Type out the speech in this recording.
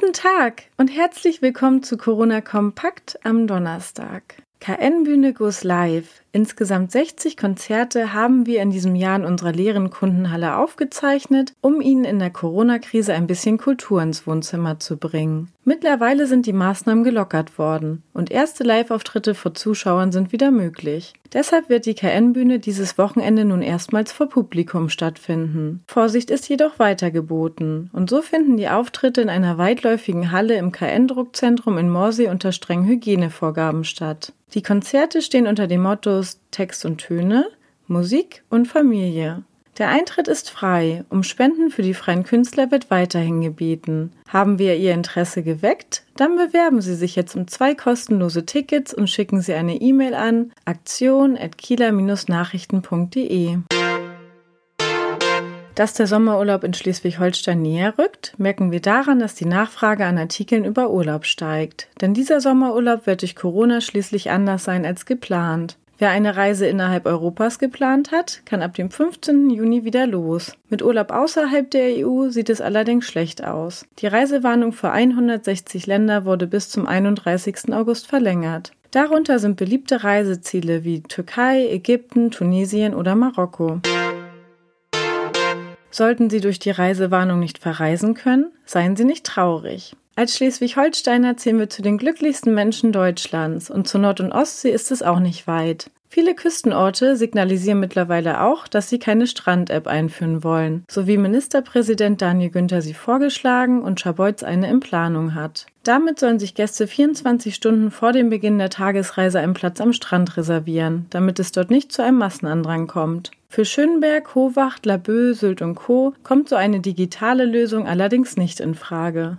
Guten Tag und herzlich willkommen zu Corona Kompakt am Donnerstag. KN Bühne goes live. Insgesamt 60 Konzerte haben wir in diesem Jahr in unserer leeren Kundenhalle aufgezeichnet, um Ihnen in der Corona-Krise ein bisschen Kultur ins Wohnzimmer zu bringen. Mittlerweile sind die Maßnahmen gelockert worden und erste Live-Auftritte vor Zuschauern sind wieder möglich. Deshalb wird die KN-Bühne dieses Wochenende nun erstmals vor Publikum stattfinden. Vorsicht ist jedoch weiter geboten und so finden die Auftritte in einer weitläufigen Halle im KN-Druckzentrum in Morsee unter strengen Hygienevorgaben statt. Die Konzerte stehen unter dem Motto Text und Töne, Musik und Familie. Der Eintritt ist frei. Um Spenden für die freien Künstler wird weiterhin gebeten. Haben wir Ihr Interesse geweckt? Dann bewerben Sie sich jetzt um zwei kostenlose Tickets und schicken Sie eine E-Mail an aktion.kieler-nachrichten.de. Dass der Sommerurlaub in Schleswig-Holstein näher rückt, merken wir daran, dass die Nachfrage an Artikeln über Urlaub steigt. Denn dieser Sommerurlaub wird durch Corona schließlich anders sein als geplant. Wer eine Reise innerhalb Europas geplant hat, kann ab dem 15. Juni wieder los. Mit Urlaub außerhalb der EU sieht es allerdings schlecht aus. Die Reisewarnung für 160 Länder wurde bis zum 31. August verlängert. Darunter sind beliebte Reiseziele wie Türkei, Ägypten, Tunesien oder Marokko. Sollten Sie durch die Reisewarnung nicht verreisen können, seien Sie nicht traurig. Als Schleswig-Holsteiner zählen wir zu den glücklichsten Menschen Deutschlands und zur Nord- und Ostsee ist es auch nicht weit. Viele Küstenorte signalisieren mittlerweile auch, dass sie keine Strand-App einführen wollen, so wie Ministerpräsident Daniel Günther sie vorgeschlagen und Schabeutz eine in Planung hat. Damit sollen sich Gäste 24 Stunden vor dem Beginn der Tagesreise einen Platz am Strand reservieren, damit es dort nicht zu einem Massenandrang kommt. Für Schönberg, Howacht, Laboe, Sylt und Co. kommt so eine digitale Lösung allerdings nicht in Frage.